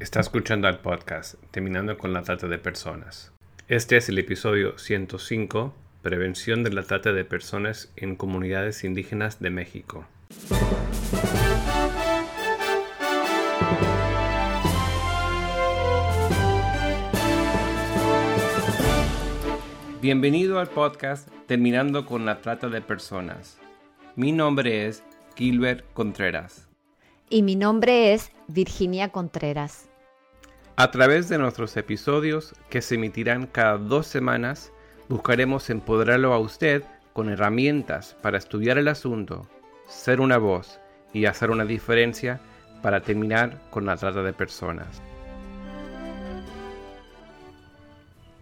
Está escuchando al podcast Terminando con la Trata de Personas. Este es el episodio 105, Prevención de la Trata de Personas en Comunidades Indígenas de México. Bienvenido al podcast Terminando con la Trata de Personas. Mi nombre es Gilbert Contreras. Y mi nombre es Virginia Contreras. A través de nuestros episodios, que se emitirán cada dos semanas, buscaremos empoderarlo a usted con herramientas para estudiar el asunto, ser una voz y hacer una diferencia para terminar con la trata de personas.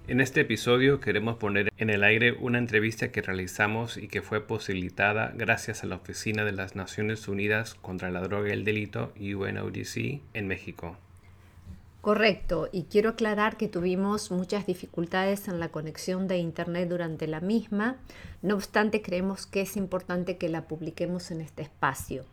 En este episodio queremos poner en el aire una entrevista que realizamos y que fue posibilitada gracias a la Oficina de las Naciones Unidas contra la Droga y el Delito, UNODC, en México. Correcto, y quiero aclarar que tuvimos muchas dificultades en la conexión de Internet durante la misma, no obstante creemos que es importante que la publiquemos en este espacio.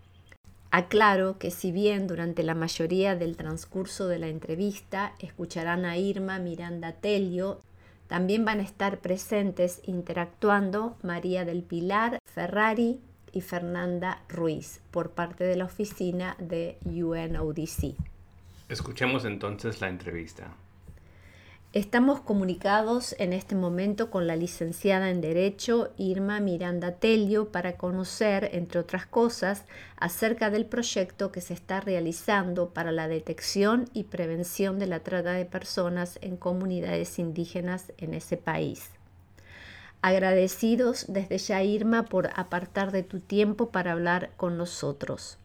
Aclaro que si bien durante la mayoría del transcurso de la entrevista escucharán a Irma Miranda Telio, también van a estar presentes interactuando María del Pilar Ferrari y Fernanda Ruiz por parte de la oficina de UNODC. Escuchemos entonces la entrevista. Estamos comunicados en este momento con la licenciada en Derecho Irma Miranda Telio para conocer, entre otras cosas, acerca del proyecto que se está realizando para la detección y prevención de la trata de personas en comunidades indígenas en ese país. Agradecidos desde ya Irma por apartar de tu tiempo para hablar con nosotros.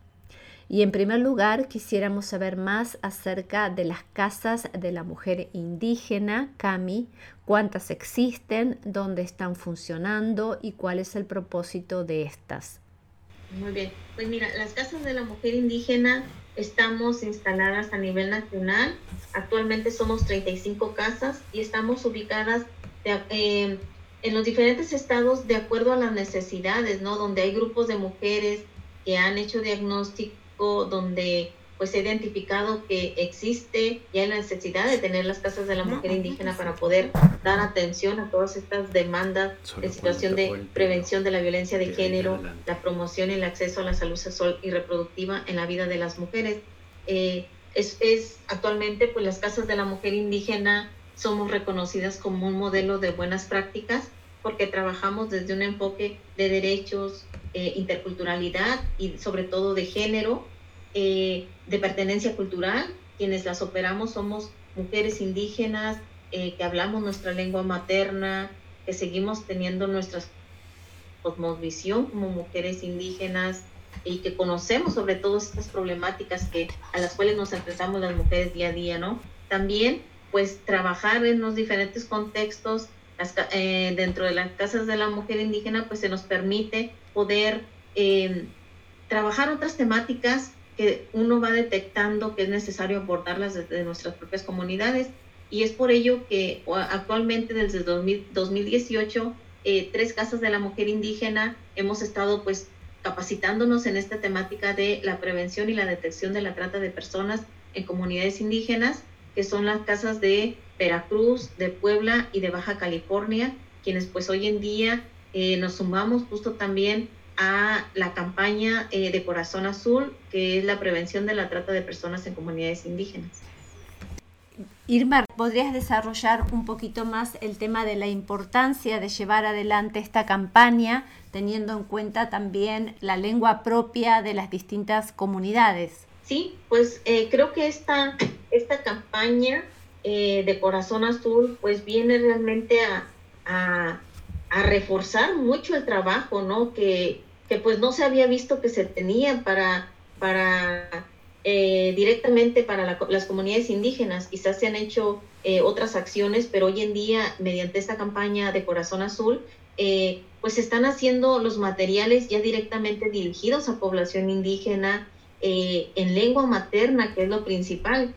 Y en primer lugar, quisiéramos saber más acerca de las casas de la mujer indígena, Cami, cuántas existen, dónde están funcionando y cuál es el propósito de estas. Muy bien, pues mira, las casas de la mujer indígena estamos instaladas a nivel nacional. Actualmente somos 35 casas y estamos ubicadas eh, en los diferentes estados de acuerdo a las necesidades, ¿no? Donde hay grupos de mujeres que han hecho diagnóstico donde pues se ha identificado que existe ya la necesidad de tener las casas de la mujer indígena para poder dar atención a todas estas demandas de situación de prevención de la violencia de género, la promoción y el acceso a la salud sexual y reproductiva en la vida de las mujeres. Eh, es, es, actualmente pues las casas de la mujer indígena somos reconocidas como un modelo de buenas prácticas porque trabajamos desde un enfoque de derechos, eh, interculturalidad y sobre todo de género, eh, de pertenencia cultural. Quienes las operamos somos mujeres indígenas eh, que hablamos nuestra lengua materna, que seguimos teniendo nuestra cosmovisión como mujeres indígenas y que conocemos sobre todo estas problemáticas que, a las cuales nos enfrentamos las mujeres día a día, ¿no? También, pues, trabajar en los diferentes contextos dentro de las casas de la mujer indígena, pues se nos permite poder em, trabajar otras temáticas que uno va detectando que es necesario abordarlas desde nuestras propias comunidades. Y es por ello que actualmente desde 2018, eh, tres casas de la mujer indígena hemos estado pues capacitándonos en esta temática de la prevención y la detección de la trata de personas en comunidades indígenas, que son las casas de Veracruz, de Puebla y de Baja California, quienes pues hoy en día eh, nos sumamos justo también a la campaña eh, de Corazón Azul, que es la prevención de la trata de personas en comunidades indígenas. Irma, ¿podrías desarrollar un poquito más el tema de la importancia de llevar adelante esta campaña, teniendo en cuenta también la lengua propia de las distintas comunidades? Sí, pues eh, creo que esta, esta campaña de Corazón Azul pues viene realmente a a reforzar mucho el trabajo, ¿no? Que, que pues no se había visto que se tenía para, para eh, directamente para las comunidades indígenas. Quizás se han hecho eh, otras acciones, pero hoy en día, mediante esta campaña de Corazón Azul, eh, pues se están haciendo los materiales ya directamente dirigidos a población indígena en lengua materna, que es lo principal.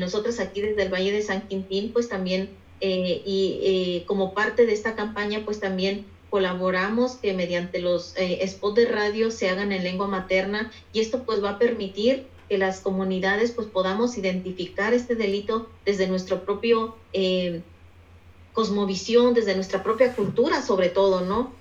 nosotros aquí desde el Valle de San Quintín, pues también eh, y eh, como parte de esta campaña, pues también colaboramos que mediante los eh, spots de radio se hagan en lengua materna y esto pues va a permitir que las comunidades pues podamos identificar este delito desde nuestro propio cosmovisión, desde nuestra propia cultura sobre todo, ¿no?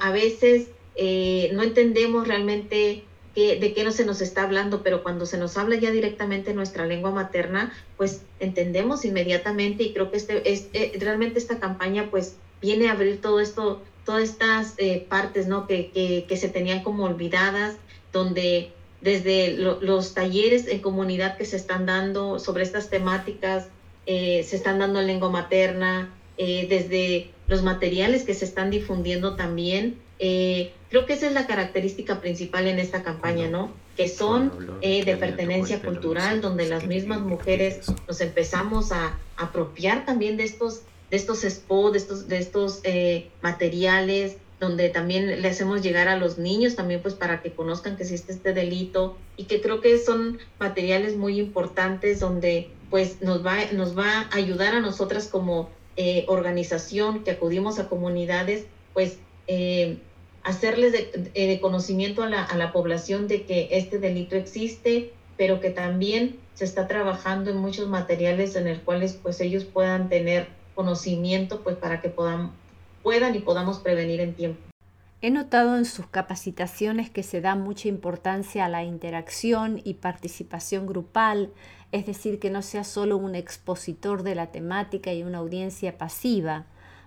A veces no entendemos realmente de qué no se nos está hablando, pero cuando se nos habla ya directamente en nuestra lengua materna, pues entendemos inmediatamente y creo que este, es, realmente esta campaña pues viene a abrir todo esto, todas estas partes, ¿no? Que, que, que se tenían como olvidadas, donde desde los talleres en comunidad que se están dando sobre estas temáticas, eh, se están dando en lengua materna, eh, desde los materiales que se están difundiendo también. Eh, creo que esa es la característica principal en esta campaña, ¿no? Que son de pertenencia cultural, donde las mismas mujeres nos empezamos a apropiar también de estos, de estos spots, de estos, de estos materiales, donde también le hacemos llegar a los niños también pues para que conozcan que existe este delito y que creo que son materiales muy importantes donde pues nos va, nos va a ayudar a nosotras como eh, organización que acudimos a comunidades pues eh, hacerles de, conocimiento a la, a la población de que este delito existe pero que también se está trabajando en muchos materiales en los cuales pues ellos puedan tener conocimiento pues para que puedan y podamos prevenir en tiempo. He notado en sus capacitaciones que se da mucha importancia a la interacción y participación grupal, es decir, que no sea solo un expositor de la temática y una audiencia pasiva.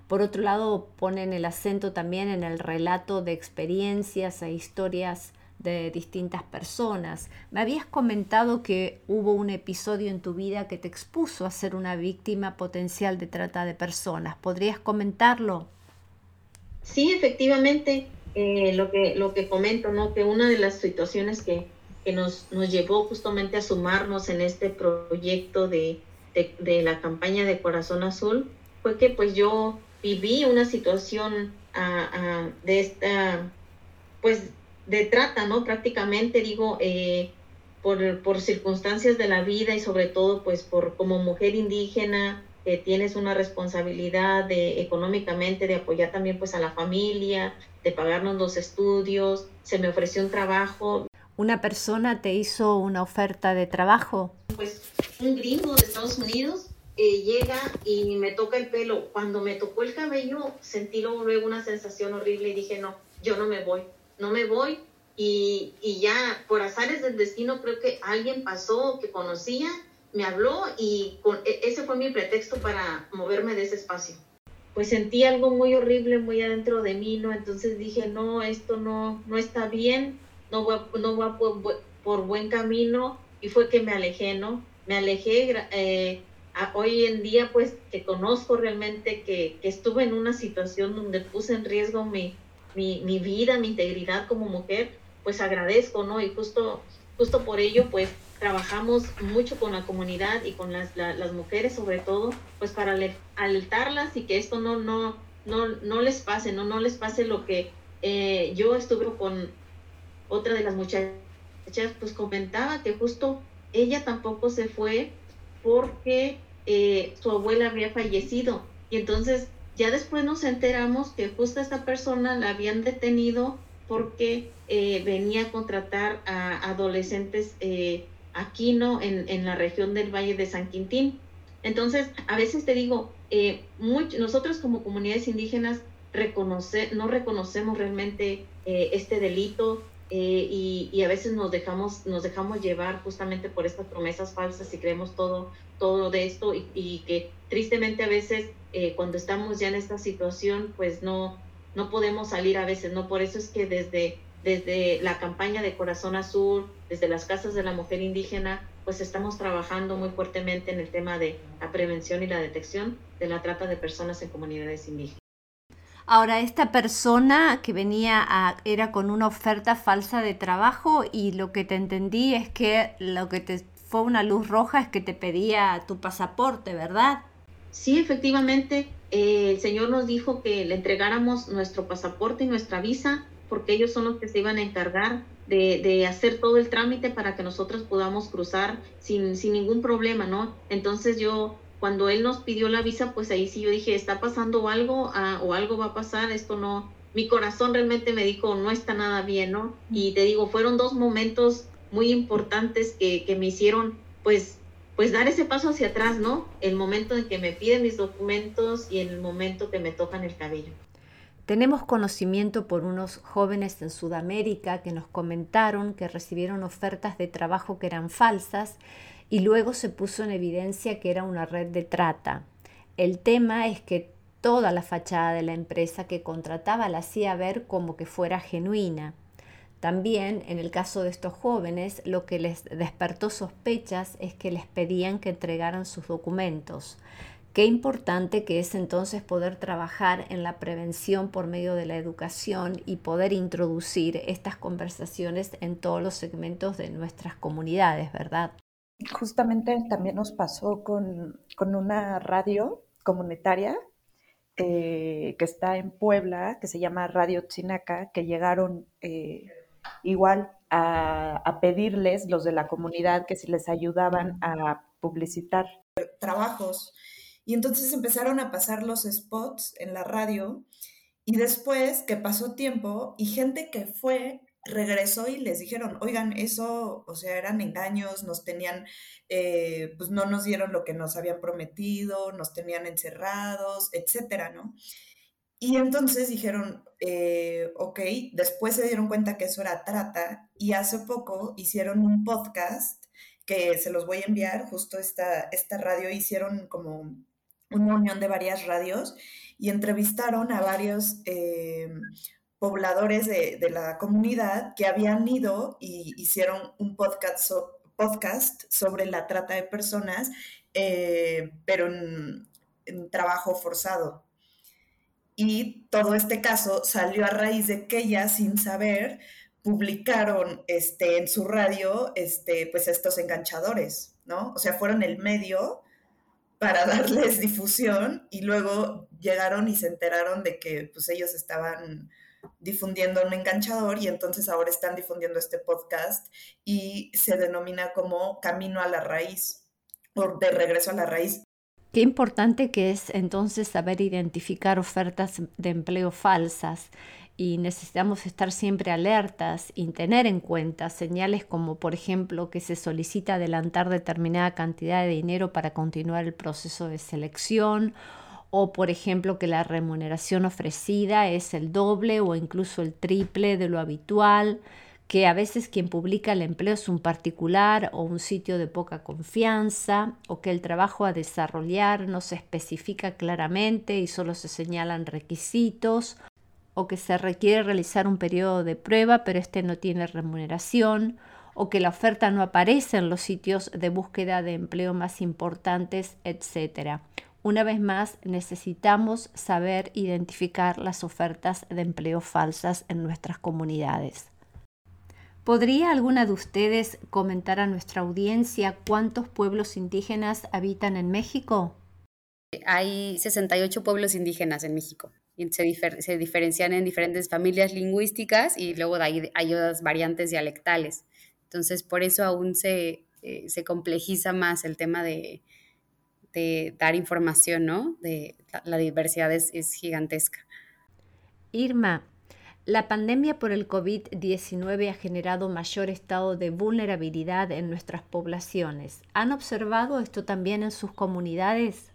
Por otro lado, ponen el acento también en el relato de experiencias e historias de distintas personas. Me habías comentado que hubo un episodio en tu vida que te expuso a ser una víctima potencial de trata de personas. ¿Podrías comentarlo? Sí, efectivamente, eh, lo, que, lo que comento, ¿no? Que una de las situaciones que, que nos, nos llevó justamente a sumarnos en este proyecto de, de, la campaña de Corazón Azul fue que pues yo viví una situación ah, ah, de esta, pues de trata, ¿no? Prácticamente digo, eh, por, por circunstancias de la vida y sobre todo pues por como mujer indígena, tienes una responsabilidad de económicamente de apoyar también pues a la familia, de pagarnos los estudios, se me ofreció un trabajo. ¿Una persona te hizo una oferta de trabajo? Pues un gringo de Estados Unidos eh, llega y me toca el pelo. Cuando me tocó el cabello sentí luego una sensación horrible y dije, no, yo no me voy, no me voy. Y, y ya por azares del destino creo que alguien pasó que conocía me habló y con, e, ese fue mi pretexto para moverme de ese espacio. Pues sentí algo muy horrible muy adentro de mí, ¿no? Entonces dije, no, esto no, no está bien, no va, no va por, buen camino y fue que me alejé, ¿no? Me alejé, eh, hoy en día pues que conozco realmente que, que, estuve en una situación donde puse en riesgo mi, mi, mi vida, mi integridad como mujer, pues agradezco, ¿no? Y justo, justo por ello pues trabajamos mucho con la comunidad y con las, las mujeres sobre todo, pues para alertarlas y que esto no, no, no, no les pase, no, no les pase lo que eh, yo estuve con otra de las muchachas, pues comentaba que justo ella tampoco se fue porque eh, su abuela había fallecido y entonces ya después nos enteramos que justo esta persona la habían detenido porque eh, venía a contratar a adolescentes aquí, ¿no? En, en, la región del Valle de San Quintín. Entonces, a veces te digo, eh, nosotros como comunidades indígenas reconoce, no reconocemos realmente eh, este delito eh, y, a veces nos dejamos, nos dejamos llevar justamente por estas promesas falsas y creemos todo, todo de esto y, que tristemente a veces cuando estamos ya en esta situación, pues no, no podemos salir a veces, ¿no? Por eso es que desde desde la campaña de Corazón Azul, desde las casas de la mujer indígena, pues estamos trabajando muy fuertemente en el tema de la prevención y la detección de la trata de personas en comunidades indígenas. Ahora, esta persona que venía a, era con una oferta falsa de trabajo y lo que te entendí es que lo que te fue una luz roja es que te pedía tu pasaporte, ¿verdad? Sí, efectivamente, eh, el Señor nos dijo que le entregáramos nuestro pasaporte y nuestra visa porque ellos son los que se iban a encargar de, hacer todo el trámite para que nosotros podamos cruzar sin ningún problema, ¿no? Entonces yo, cuando él nos pidió la visa, pues ahí sí yo dije, está pasando algo ah, o algo va a pasar, esto no, mi corazón realmente me dijo, no está nada bien, ¿no? Y te digo, fueron dos momentos muy importantes que, que me hicieron pues pues dar ese paso hacia atrás, ¿no? El momento en que me piden mis documentos y en el momento que me tocan el cabello. Tenemos conocimiento por unos jóvenes en Sudamérica que nos comentaron que recibieron ofertas de trabajo que eran falsas y luego se puso en evidencia que era una red de trata. El tema es que toda la fachada de la empresa que contrataba la hacía ver como que fuera genuina. También, en el caso de estos jóvenes, lo que les despertó sospechas es que les pedían que entregaran sus documentos. Qué importante que es entonces poder trabajar en la prevención por medio de la educación y poder introducir estas conversaciones en todos los segmentos de nuestras comunidades, ¿verdad? Justamente también nos pasó con, una radio comunitaria eh, que está en Puebla, que se llama Radio Chinaca, que llegaron eh, igual a, pedirles los de la comunidad que si les ayudaban a publicitar trabajos. Y entonces empezaron a pasar los spots en la radio y después que pasó tiempo y gente que fue regresó y les dijeron, oigan, eso, o sea, eran engaños, nos tenían, eh, pues no nos dieron lo que nos habían prometido, nos tenían encerrados, etcétera, ¿no? Y entonces dijeron, eh, ok, después se dieron cuenta que eso era trata y hace poco hicieron un podcast que se los voy a enviar, justo esta, esta radio hicieron como una unión de varias radios y entrevistaron a varios eh, pobladores de, la comunidad que habían ido y hicieron un podcast, podcast sobre la trata de personas, eh, pero en trabajo forzado. Y todo este caso salió a raíz de que ellas, sin saber, publicaron este, en su radio este, pues estos enganchadores, ¿no? O sea, fueron el medio para darles difusión y luego llegaron y se enteraron de que pues ellos estaban difundiendo un enganchador y entonces ahora están difundiendo este podcast y se denomina como Camino a la Raíz o de regreso a la raíz. Qué importante que es entonces saber identificar ofertas de empleo falsas y necesitamos estar siempre alertas y tener en cuenta señales como por ejemplo que se solicita adelantar determinada cantidad de dinero para continuar el proceso de selección o por ejemplo que la remuneración ofrecida es el doble o incluso el triple de lo habitual que a veces quien publica el empleo es un particular o un sitio de poca confianza, o que el trabajo a desarrollar no se especifica claramente y solo se señalan requisitos, o que se requiere realizar un periodo de prueba pero este no tiene remuneración, o que la oferta no aparece en los sitios de búsqueda de empleo más importantes, etc. Una vez más, necesitamos saber identificar las ofertas de empleo falsas en nuestras comunidades. ¿Podría alguna de ustedes comentar a nuestra audiencia cuántos pueblos indígenas habitan en México? Hay 68 pueblos indígenas en México. Se, diferencian en diferentes familias lingüísticas y luego hay, hay otras variantes dialectales. Entonces, por eso aún se, eh, complejiza más el tema de, dar información, ¿no? De, la, diversidad es gigantesca. Irma, la pandemia por el COVID-19 ha generado mayor estado de vulnerabilidad en nuestras poblaciones. ¿Han observado esto también en sus comunidades?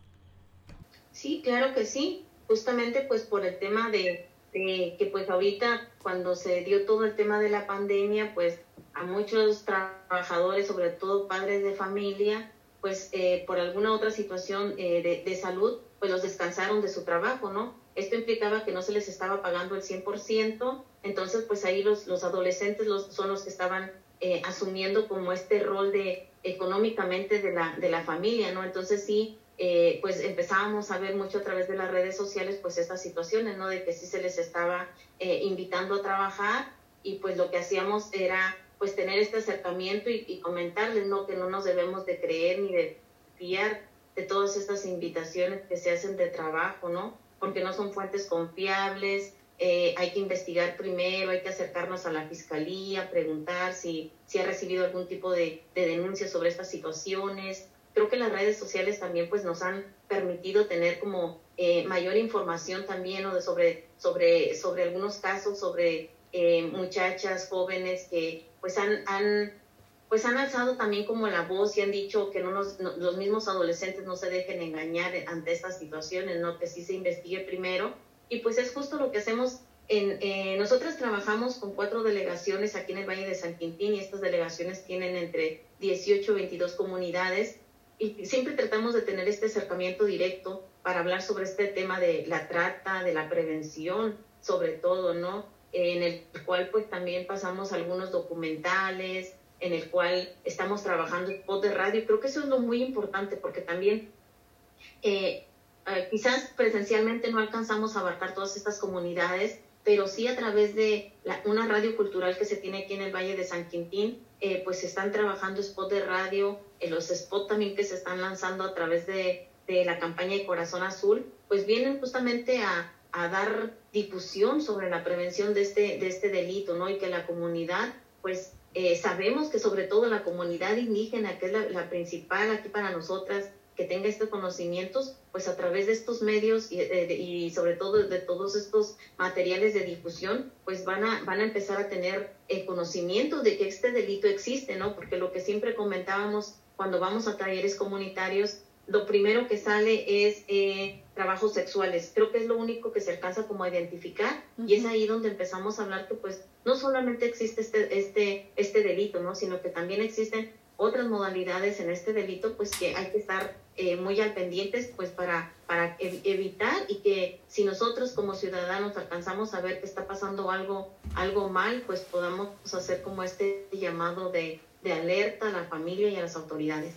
Sí, claro que sí. Justamente pues por el tema de, que pues ahorita cuando se dio todo el tema de la pandemia, pues a muchos trabajadores, sobre todo padres de familia, pues eh, por alguna otra situación eh, de, de salud, pues los descansaron de su trabajo, ¿no? Esto implicaba que no se les estaba pagando el 100%, entonces pues ahí los, los adolescentes los, son los que estaban eh, asumiendo como este rol de económicamente de la, de la familia, ¿no? Entonces sí, eh, pues empezábamos a ver mucho a través de las redes sociales pues estas situaciones, ¿no? De que sí se les estaba eh, invitando a trabajar y pues lo que hacíamos era pues tener este acercamiento y, y comentarles, ¿no? Que no nos debemos de creer ni de fiar de todas estas invitaciones que se hacen de trabajo, ¿no? porque no son fuentes confiables, eh, hay que investigar primero, hay que acercarnos a la fiscalía, preguntar si, si ha recibido algún tipo de, de denuncia sobre estas situaciones. Creo que las redes sociales también pues, nos han permitido tener como eh, mayor información también sobre, sobre, sobre algunos casos, sobre eh, muchachas jóvenes que pues han, han pues han alzado también como la voz y han dicho que no, los mismos adolescentes no se dejen engañar ante estas situaciones, ¿no? Que sí se investigue primero. Y pues es justo lo que hacemos. En, eh, nosotros trabajamos con cuatro delegaciones aquí en el Valle de San Quintín y estas delegaciones tienen entre 18 y 22 comunidades y siempre tratamos de tener este acercamiento directo para hablar sobre este tema de la trata, de la prevención, sobre todo, ¿no? En el cual pues también pasamos algunos documentales, en el cual estamos trabajando spot de radio. Creo que eso es lo muy importante porque también eh, eh, quizás presencialmente no alcanzamos a abarcar todas estas comunidades, pero sí a través de una radio cultural que se tiene aquí en el Valle de San Quintín, eh, pues se están trabajando spot de radio, los spots también que se están lanzando a través de, de la campaña de Corazón Azul, pues vienen justamente a, a, dar difusión sobre la prevención de este, de este delito, ¿no? Y que la comunidad, pues eh, sabemos que sobre todo la comunidad indígena, que es la, principal aquí para nosotras, que tenga estos conocimientos, pues a través de estos medios y, y, sobre todo de todos estos materiales de difusión, pues van a, van a empezar a tener el conocimiento de que este delito existe, ¿no? Porque lo que siempre comentábamos cuando vamos a talleres comunitarios, lo primero que sale es eh, trabajos sexuales. Creo que es lo único que se alcanza como a identificar y es ahí donde empezamos a hablar que pues no solamente existe este, este, este delito, ¿no? sino que también existen otras modalidades en este delito, pues que hay que estar eh, muy al pendientes, pues para, para evitar y que si nosotros como ciudadanos alcanzamos a ver que está pasando algo, algo mal, pues podamos hacer como este llamado de, de alerta a la familia y a las autoridades.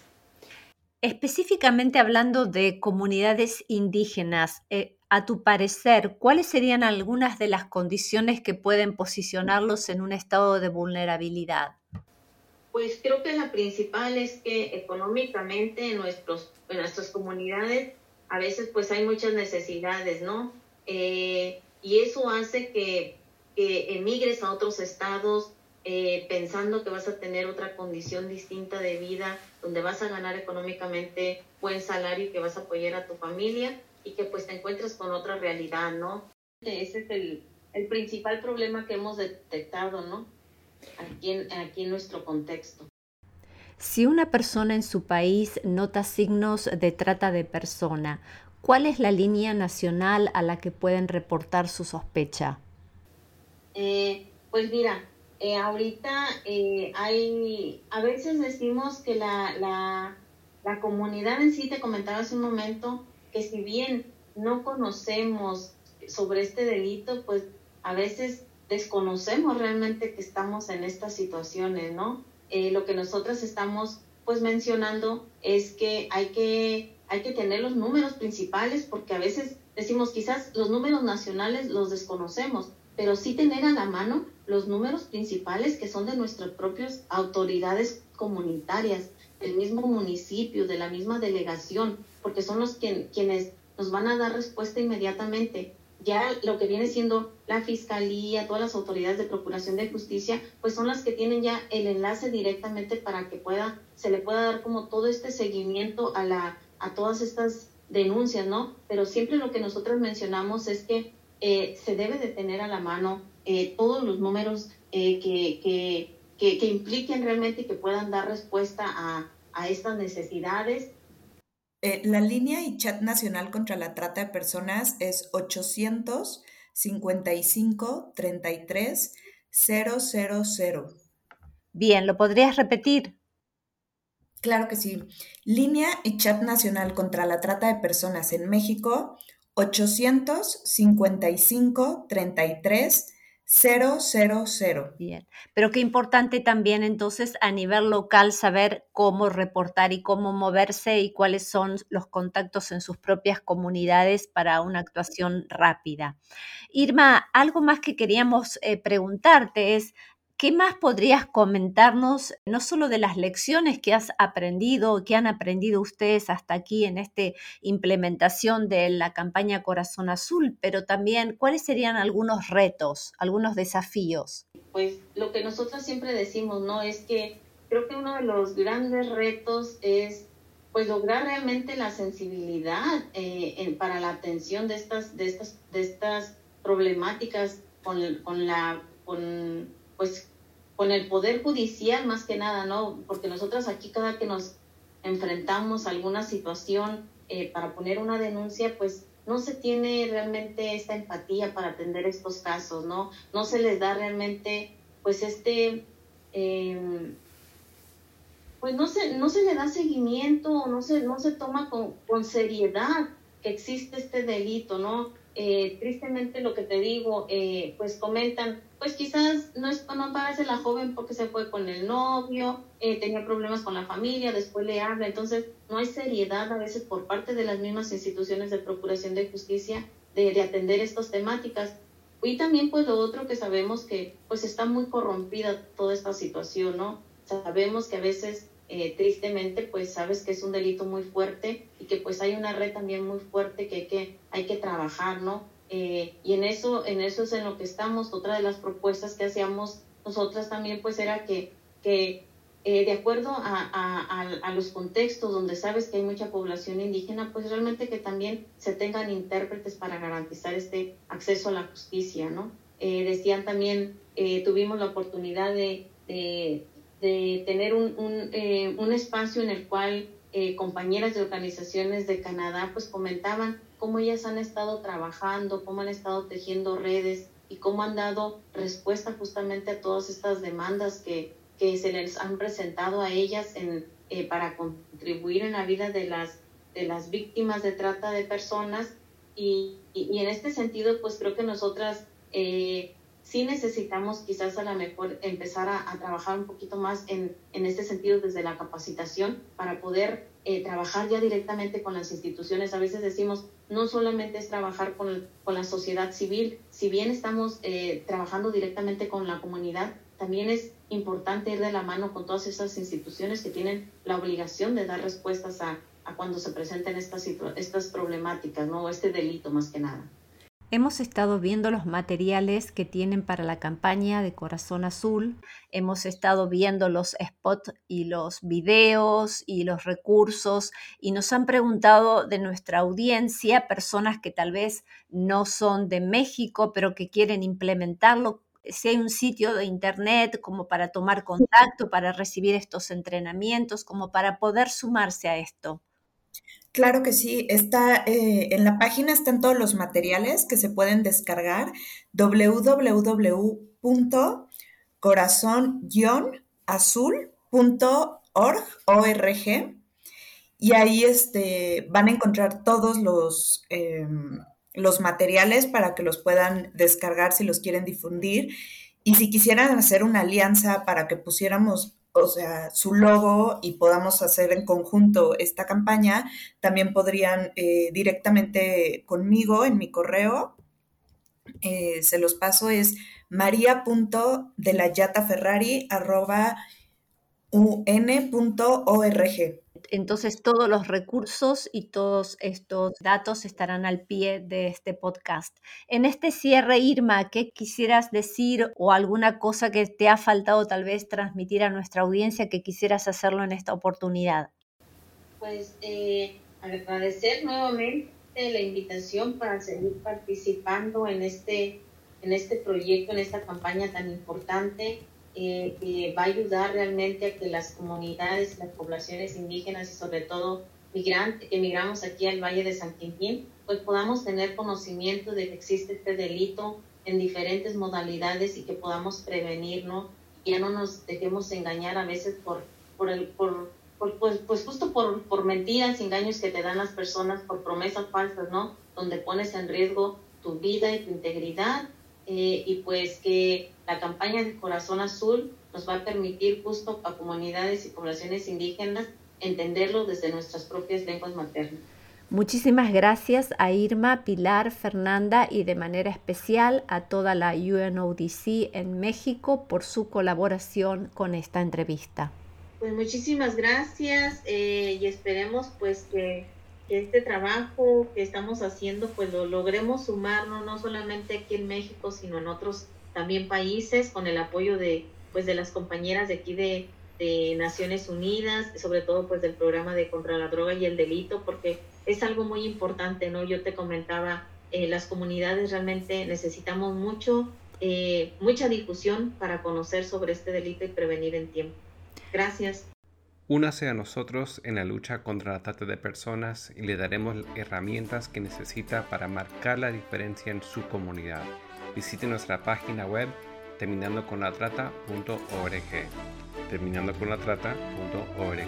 Específicamente hablando de comunidades indígenas, eh, a tu parecer, ¿cuáles serían algunas de las condiciones que pueden posicionarlos en un estado de vulnerabilidad? Pues creo que la principal es que económicamente en, nuestros, nuestras comunidades a veces pues hay muchas necesidades, ¿no? Eh, y eso hace que, que emigres a otros estados eh, pensando que vas a tener otra condición distinta de vida, donde vas a ganar económicamente buen salario y que vas a apoyar a tu familia y que pues te encuentres con otra realidad, ¿no? Ese es el, el principal problema que hemos detectado, ¿no? Aquí en, aquí en nuestro contexto. Si una persona en su país nota signos de trata de persona, ¿cuál es la línea nacional a la que pueden reportar su sospecha? Eh, pues mira, eh, ahorita eh, hay, a veces decimos que la, la, comunidad en sí, te comentaba hace un momento, que si bien no conocemos sobre este delito, pues a veces desconocemos realmente que estamos en estas situaciones, ¿no? Eh, lo que nosotros estamos pues mencionando es que hay que hay que tener los números principales porque a veces decimos quizás los números nacionales los desconocemos, pero sí tener a la mano los números principales que son de nuestras propias autoridades comunitarias, del mismo municipio, de la misma delegación, porque son los quienes nos van a dar respuesta inmediatamente. Ya lo que viene siendo la fiscalía, todas las autoridades de procuración de justicia, pues son las que tienen ya el enlace directamente para que pueda, se le pueda dar como todo este seguimiento a la, a todas estas denuncias, ¿no? Pero siempre lo que nosotros mencionamos es que eh, se debe de tener a la mano eh, todos los números eh, que, que, que, impliquen realmente y que puedan dar respuesta a, a estas necesidades. la línea y chat nacional contra la trata de personas es 855 33 000. Bien, ¿lo podrías repetir? Claro que sí. Línea y chat nacional contra la trata de personas en México 855 33 000. Bien, pero qué importante también entonces a nivel local saber cómo reportar y cómo moverse y cuáles son los contactos en sus propias comunidades para una actuación rápida. Irma, algo más que queríamos eh, preguntarte es, ¿Qué más podrías comentarnos, no solo de las lecciones que has aprendido, que han aprendido ustedes hasta aquí en esta implementación de la campaña Corazón Azul, pero también cuáles serían algunos retos, algunos desafíos? Pues lo que nosotros siempre decimos, ¿no? Es que creo que uno de los grandes retos es pues lograr realmente la sensibilidad eh, para la atención de estas, de estas, de estas problemáticas con, con la, con pues con el poder judicial más que nada, ¿no? Porque nosotros aquí cada que nos enfrentamos a alguna situación eh, para poner una denuncia, pues no se tiene realmente esta empatía para atender estos casos, ¿no? No se les da realmente, pues este, em, pues no se, no se le da seguimiento, no se, no se toma con, con seriedad que existe este delito, ¿no? Eh, tristemente lo que te digo, eh, pues comentan, pues quizás no, es, no aparece la joven porque se fue con el novio, eh, tenía problemas con la familia, después le habla, entonces no hay seriedad a veces por parte de las mismas instituciones de procuración de justicia de, de atender estas temáticas. Y también pues lo otro que sabemos que pues está muy corrompida toda esta situación, ¿no? Sabemos que a veces eh, tristemente, pues sabes que es un delito muy fuerte y que pues hay una red también muy fuerte que hay que, hay que trabajar, ¿no? Eh, y en eso, en eso es en lo que estamos. Otra de las propuestas que hacíamos nosotras también pues era que, que eh, de acuerdo a, a, a, los contextos donde sabes que hay mucha población indígena, pues realmente que también se tengan intérpretes para garantizar este acceso a la justicia, ¿no? decían también, tuvimos la oportunidad de, de de tener un, un, eh, un espacio en el cual eh, compañeras de organizaciones de Canadá pues comentaban cómo ellas han estado trabajando, cómo han estado tejiendo redes y cómo han dado respuesta justamente a todas estas demandas que, que se les han presentado a ellas en, eh, para contribuir en la vida de las, de las víctimas de trata de personas. Y, y, en este sentido, pues creo que nosotras eh, sí necesitamos quizás a lo mejor empezar a, trabajar un poquito más en, en, este sentido desde la capacitación para poder eh, trabajar ya directamente con las instituciones. A veces decimos, no solamente es trabajar con, con la sociedad civil, si bien estamos eh, trabajando directamente con la comunidad, también es importante ir de la mano con todas esas instituciones que tienen la obligación de dar respuestas a, a cuando se presenten estas, estas problemáticas, ¿no? este delito más que nada. Hemos estado viendo los materiales que tienen para la campaña de Corazón Azul, hemos estado viendo los spots y los videos y los recursos y nos han preguntado de nuestra audiencia, personas que tal vez no son de México, pero que quieren implementarlo, si hay un sitio de internet como para tomar contacto, para recibir estos entrenamientos, como para poder sumarse a esto. Claro que sí, está eh, en la página están todos los materiales que se pueden descargar www.corazón-azul.org y ahí este, van a encontrar todos los, em, los materiales para que los puedan descargar si los quieren difundir. Y si quisieran hacer una alianza para que pusiéramos o sea, su logo y podamos hacer en conjunto esta campaña, también podrían eh, directamente conmigo en mi correo. Eh, se los paso es maria.delayataferrari.un.org entonces todos los recursos y todos estos datos estarán al pie de este podcast. En este cierre, Irma, ¿qué quisieras decir o alguna cosa que te ha faltado tal vez transmitir a nuestra audiencia que quisieras hacerlo en esta oportunidad? Pues eh, agradecer nuevamente la invitación para seguir participando en este, en este proyecto, en esta campaña tan importante eh, que va a ayudar realmente a que las comunidades, las poblaciones indígenas y sobre todo migrantes, que migramos aquí al Valle de San Quintín, pues podamos tener conocimiento de que existe este delito en diferentes modalidades y que podamos prevenirlo y ya no nos dejemos engañar a veces por, por el, por, pues, pues justo por, por mentiras, engaños que te dan las personas, por promesas falsas, ¿no? Donde pones en riesgo tu vida y tu integridad eh, y pues que la campaña de Corazón Azul nos va a permitir justo a comunidades y poblaciones indígenas entenderlo desde nuestras propias lenguas maternas. Muchísimas gracias a Irma, Pilar, Fernanda y de manera especial a toda la UNODC en México por su colaboración con esta entrevista. Pues muchísimas gracias eh, y esperemos pues que que este trabajo que estamos haciendo pues lo logremos sumarnos no solamente aquí en México sino en otros también países con el apoyo de, pues, de las compañeras de aquí de, de Naciones Unidas, sobre todo pues del programa de contra la droga y el delito, porque es algo muy importante, ¿no? Yo te comentaba, eh, las comunidades realmente necesitamos mucho, eh, mucha difusión para conocer sobre este delito y prevenir en tiempo. Gracias. Únase a nosotros en la lucha contra la trata de personas y le daremos herramientas que necesita para marcar la diferencia en su comunidad visite nuestra página web terminando con la trata.org. Terminando con la trata.org.